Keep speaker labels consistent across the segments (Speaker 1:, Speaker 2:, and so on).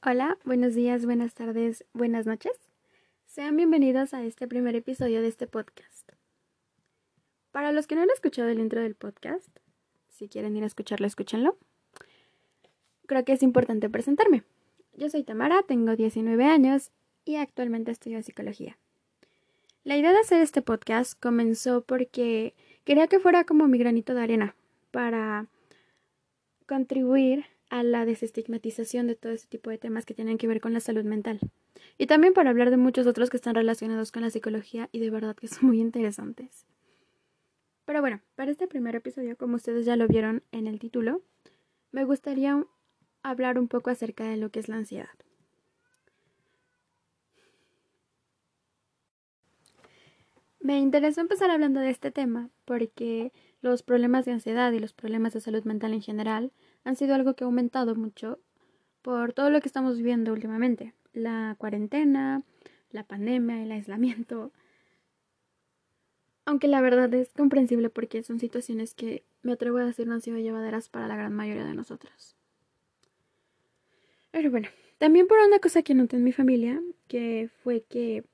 Speaker 1: Hola, buenos días, buenas tardes, buenas noches. Sean bienvenidos a este primer episodio de este podcast. Para los que no han escuchado el intro del podcast, si quieren ir a escucharlo, escúchenlo. Creo que es importante presentarme. Yo soy Tamara, tengo 19 años y actualmente estudio psicología. La idea de hacer este podcast comenzó porque quería que fuera como mi granito de arena para contribuir a la desestigmatización de todo ese tipo de temas que tienen que ver con la salud mental. Y también para hablar de muchos otros que están relacionados con la psicología y de verdad que son muy interesantes. Pero bueno, para este primer episodio, como ustedes ya lo vieron en el título, me gustaría hablar un poco acerca de lo que es la ansiedad. Me interesó empezar hablando de este tema porque los problemas de ansiedad y los problemas de salud mental en general han sido algo que ha aumentado mucho por todo lo que estamos viviendo últimamente. La cuarentena, la pandemia, el aislamiento. Aunque la verdad es comprensible porque son situaciones que me atrevo a decir no han sido llevaderas para la gran mayoría de nosotros. Pero bueno, también por una cosa que noté en mi familia, que fue que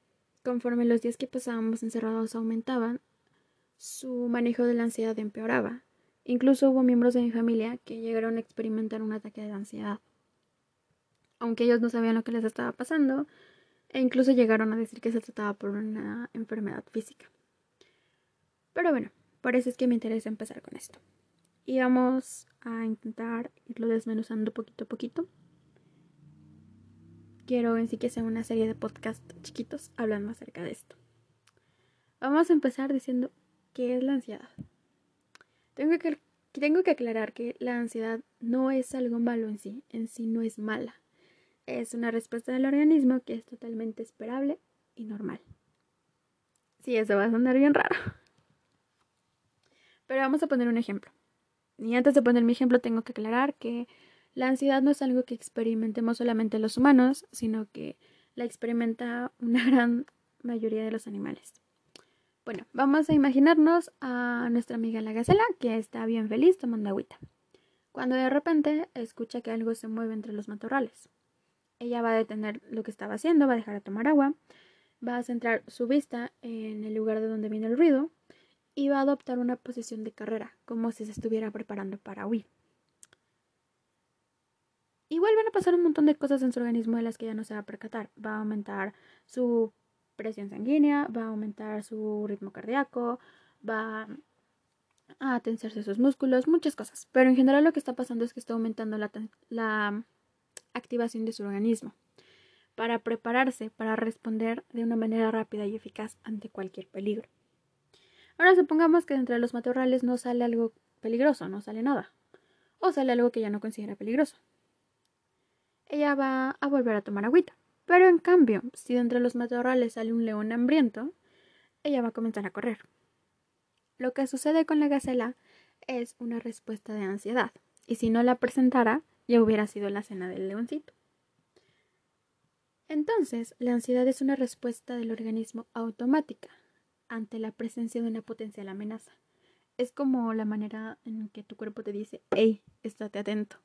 Speaker 1: conforme los días que pasábamos encerrados aumentaban, su manejo de la ansiedad empeoraba. Incluso hubo miembros de mi familia que llegaron a experimentar un ataque de ansiedad. Aunque ellos no sabían lo que les estaba pasando, e incluso llegaron a decir que se trataba por una enfermedad física. Pero bueno, es que me interesa empezar con esto. Y vamos a intentar irlo desmenuzando poquito a poquito. Quiero en sí que sea una serie de podcasts chiquitos hablando acerca de esto. Vamos a empezar diciendo qué es la ansiedad. Tengo que, tengo que aclarar que la ansiedad no es algo malo en sí, en sí no es mala. Es una respuesta del organismo que es totalmente esperable y normal. Sí, eso va a sonar bien raro. Pero vamos a poner un ejemplo. Y antes de poner mi ejemplo tengo que aclarar que la ansiedad no es algo que experimentemos solamente los humanos, sino que la experimenta una gran mayoría de los animales. Bueno, vamos a imaginarnos a nuestra amiga la gacela que está bien feliz tomando agüita. Cuando de repente escucha que algo se mueve entre los matorrales. Ella va a detener lo que estaba haciendo, va a dejar de tomar agua, va a centrar su vista en el lugar de donde viene el ruido y va a adoptar una posición de carrera, como si se estuviera preparando para huir. Igual van a pasar un montón de cosas en su organismo de las que ella no se va a percatar. Va a aumentar su presión sanguínea, va a aumentar su ritmo cardíaco, va a tensarse sus músculos, muchas cosas. Pero en general lo que está pasando es que está aumentando la, la activación de su organismo para prepararse para responder de una manera rápida y eficaz ante cualquier peligro. Ahora supongamos que entre los matorrales no sale algo peligroso, no sale nada, o sale algo que ya no considera peligroso. Ella va a volver a tomar agüita. Pero en cambio, si de entre los matorrales sale un león hambriento, ella va a comenzar a correr. Lo que sucede con la gacela es una respuesta de ansiedad, y si no la presentara, ya hubiera sido la cena del leoncito. Entonces, la ansiedad es una respuesta del organismo automática ante la presencia de una potencial amenaza. Es como la manera en que tu cuerpo te dice, hey, estate atento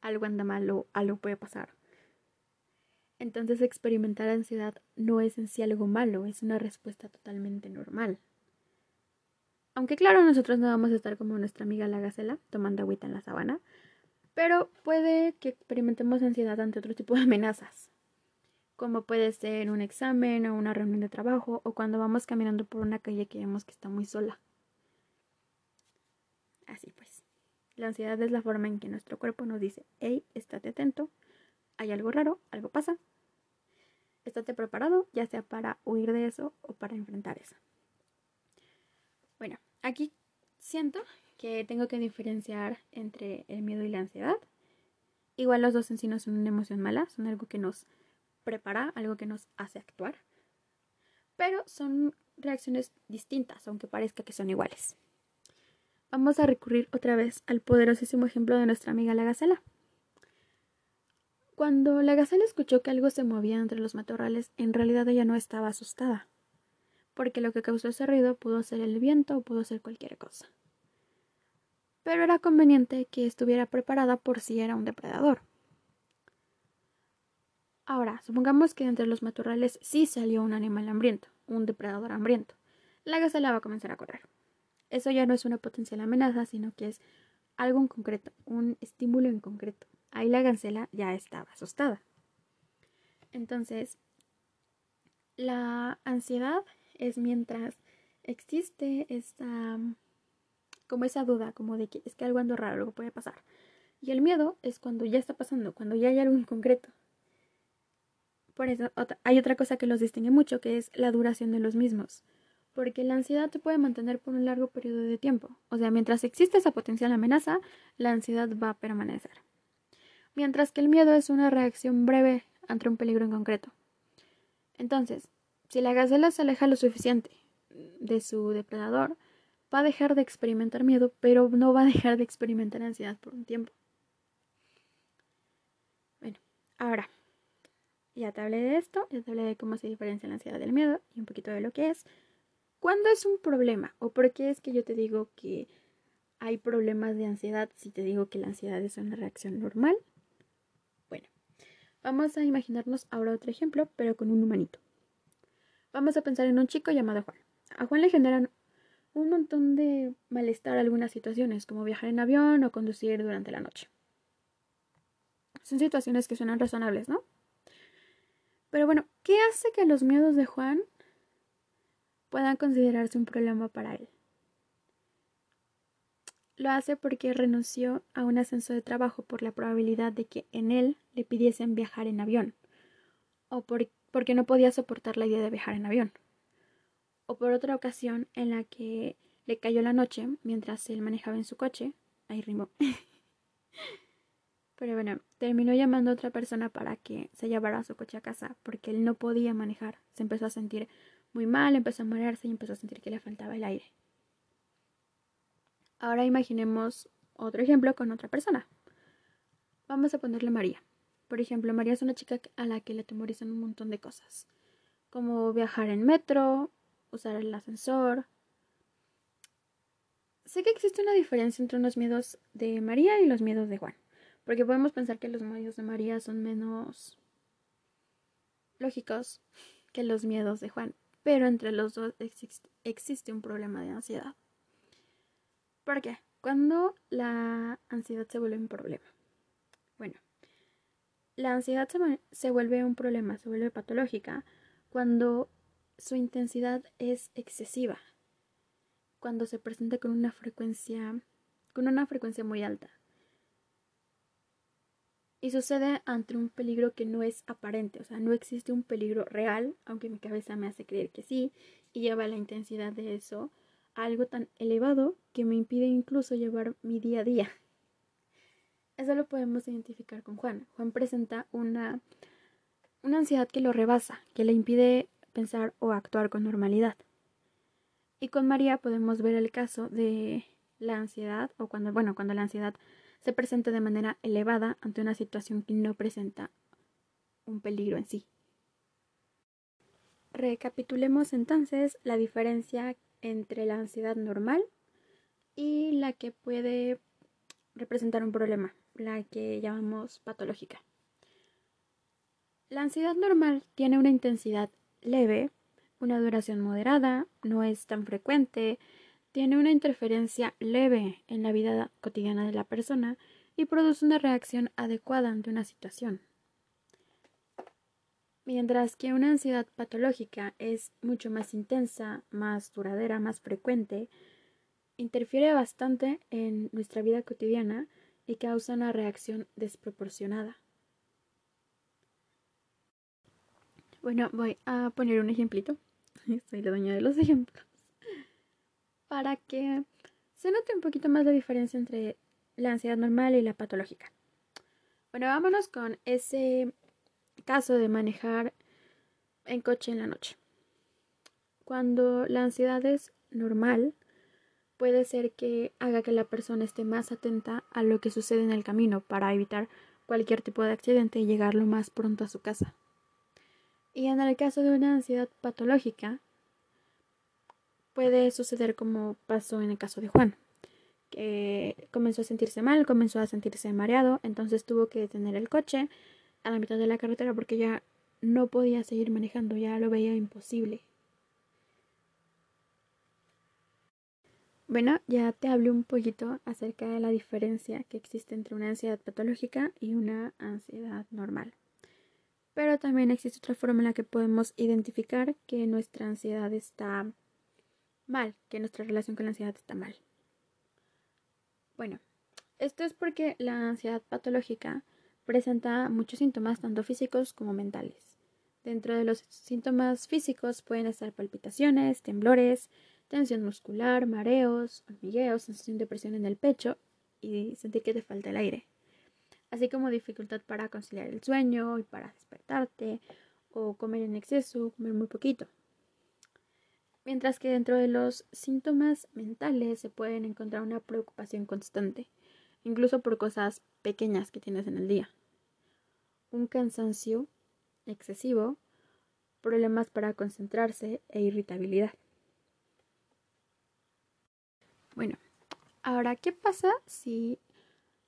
Speaker 1: algo anda mal o algo puede pasar. Entonces experimentar ansiedad no es en sí algo malo, es una respuesta totalmente normal. Aunque claro, nosotros no vamos a estar como nuestra amiga la gacela, tomando agüita en la sabana, pero puede que experimentemos ansiedad ante otro tipo de amenazas, como puede ser un examen o una reunión de trabajo o cuando vamos caminando por una calle que vemos que está muy sola. Así pues. La ansiedad es la forma en que nuestro cuerpo nos dice, hey, estate atento, hay algo raro, algo pasa. Estate preparado, ya sea para huir de eso o para enfrentar eso. Bueno, aquí siento que tengo que diferenciar entre el miedo y la ansiedad. Igual los dos en sí no son una emoción mala, son algo que nos prepara, algo que nos hace actuar. Pero son reacciones distintas, aunque parezca que son iguales. Vamos a recurrir otra vez al poderosísimo ejemplo de nuestra amiga la gacela. Cuando la gacela escuchó que algo se movía entre los matorrales, en realidad ella no estaba asustada, porque lo que causó ese ruido pudo ser el viento o pudo ser cualquier cosa. pero era conveniente que estuviera preparada por si era un depredador. Ahora, supongamos que entre los matorrales sí salió un animal hambriento, un depredador hambriento. La gacela va a comenzar a correr. Eso ya no es una potencial amenaza, sino que es algo en concreto, un estímulo en concreto. Ahí la gacela ya estaba asustada. Entonces, la ansiedad es mientras existe esta como esa duda, como de que es que algo ando raro, algo puede pasar. Y el miedo es cuando ya está pasando, cuando ya hay algo en concreto. Por eso hay otra cosa que los distingue mucho, que es la duración de los mismos. Porque la ansiedad te puede mantener por un largo periodo de tiempo. O sea, mientras existe esa potencial amenaza, la ansiedad va a permanecer. Mientras que el miedo es una reacción breve ante un peligro en concreto. Entonces, si la gacela se aleja lo suficiente de su depredador, va a dejar de experimentar miedo, pero no va a dejar de experimentar ansiedad por un tiempo. Bueno, ahora, ya te hablé de esto, ya te hablé de cómo se diferencia la ansiedad del miedo y un poquito de lo que es. ¿Cuándo es un problema? ¿O por qué es que yo te digo que hay problemas de ansiedad si te digo que la ansiedad es una reacción normal? Bueno, vamos a imaginarnos ahora otro ejemplo, pero con un humanito. Vamos a pensar en un chico llamado Juan. A Juan le generan un montón de malestar algunas situaciones, como viajar en avión o conducir durante la noche. Son situaciones que suenan razonables, ¿no? Pero bueno, ¿qué hace que los miedos de Juan puedan considerarse un problema para él? Lo hace porque renunció a un ascenso de trabajo por la probabilidad de que en él le pidiesen viajar en avión, o porque no podía soportar la idea de viajar en avión o por otra ocasión en la que le cayó la noche mientras él manejaba en su coche. Ahí rimó. Pero bueno, terminó llamando a otra persona para que se llevara su coche a casa porque él no podía manejar. Se empezó a sentir muy mal, empezó a marearse y empezó a sentir que le faltaba el aire. Ahora imaginemos otro ejemplo con otra persona. Vamos a ponerle María. Por ejemplo, María es una chica a la que le temorizan un montón de cosas, como viajar en metro, usar el ascensor. Sé que existe una diferencia entre los miedos de María y los miedos de Juan, porque podemos pensar que los miedos de María son menos lógicos que los miedos de Juan, pero entre los dos existe un problema de ansiedad. ¿Por qué? Cuando la ansiedad se vuelve un problema. Bueno, la ansiedad se, se vuelve un problema, se vuelve patológica cuando su intensidad es excesiva cuando se presenta con una frecuencia con una frecuencia muy alta. Y sucede ante un peligro que no es aparente, o sea, no existe un peligro real, aunque mi cabeza me hace creer que sí, y lleva la intensidad de eso a algo tan elevado que me impide incluso llevar mi día a día. Eso lo podemos identificar con Juan. Juan presenta una, una ansiedad que lo rebasa, que le impide pensar o actuar con normalidad. Y con María podemos ver el caso de la ansiedad o cuando, bueno, cuando la ansiedad se presenta de manera elevada ante una situación que no presenta un peligro en sí. Recapitulemos entonces la diferencia entre la ansiedad normal y la que puede representar un problema, la que llamamos patológica. La ansiedad normal tiene una intensidad leve, una duración moderada, no es tan frecuente, tiene una interferencia leve en la vida cotidiana de la persona y produce una reacción adecuada ante una situación. Mientras que una ansiedad patológica es mucho más intensa, más duradera, más frecuente, interfiere bastante en nuestra vida cotidiana y causa una reacción desproporcionada. Bueno, voy a poner un ejemplito. Soy la dueña de los ejemplos. Para que se note un poquito más la diferencia entre la ansiedad normal y la patológica. Bueno, vámonos con ese caso de manejar en coche en la noche. Cuando la ansiedad es normal, puede ser que haga que la persona esté más atenta a lo que sucede en el camino para evitar cualquier tipo de accidente y llegar lo más pronto a su casa. Y en el caso de una ansiedad patológica, puede suceder como pasó en el caso de Juan, que comenzó a sentirse mal, comenzó a sentirse mareado, entonces tuvo que detener el coche a la mitad de la carretera porque ya no podía seguir manejando, ya lo veía imposible. Bueno, ya te hablé un poquito acerca de la diferencia que existe entre una ansiedad patológica y una ansiedad normal. Pero también existe otra forma en la que podemos identificar que nuestra ansiedad está mal, que nuestra relación con la ansiedad está mal. Bueno, esto es porque la ansiedad patológica presenta muchos síntomas tanto físicos como mentales. Dentro de los síntomas físicos pueden estar palpitaciones, temblores, tensión muscular, mareos, hormigueos, sensación de presión en el pecho y sentir que te falta el aire, así como dificultad para conciliar el sueño y para despertarte, o comer en exceso, comer muy poquito. Mientras que dentro de los síntomas mentales se pueden encontrar una preocupación constante, incluso por cosas pequeñas que tienes en el día. Un cansancio excesivo, problemas para concentrarse e irritabilidad. Bueno, ahora, ¿qué pasa si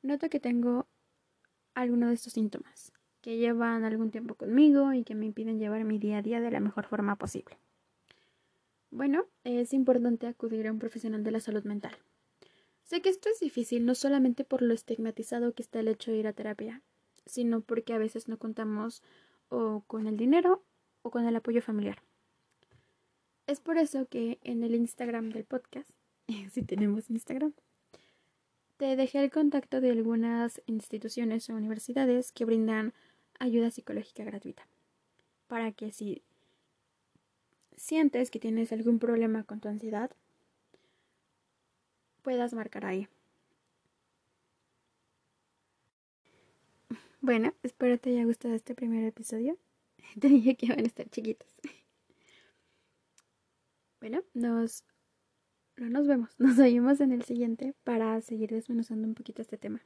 Speaker 1: noto que tengo alguno de estos síntomas que llevan algún tiempo conmigo y que me impiden llevar mi día a día de la mejor forma posible? Bueno, es importante acudir a un profesional de la salud mental. Sé que esto es difícil no solamente por lo estigmatizado que está el hecho de ir a terapia, sino porque a veces no contamos o con el dinero o con el apoyo familiar. Es por eso que en el Instagram del podcast si tenemos Instagram. Te dejé el contacto de algunas instituciones o universidades que brindan ayuda psicológica gratuita. Para que si sientes que tienes algún problema con tu ansiedad, puedas marcar ahí. Bueno, espero te haya gustado este primer episodio. Te dije que iban a estar chiquitos. Bueno, nos nos vemos, nos oímos en el siguiente para seguir desmenuzando un poquito este tema.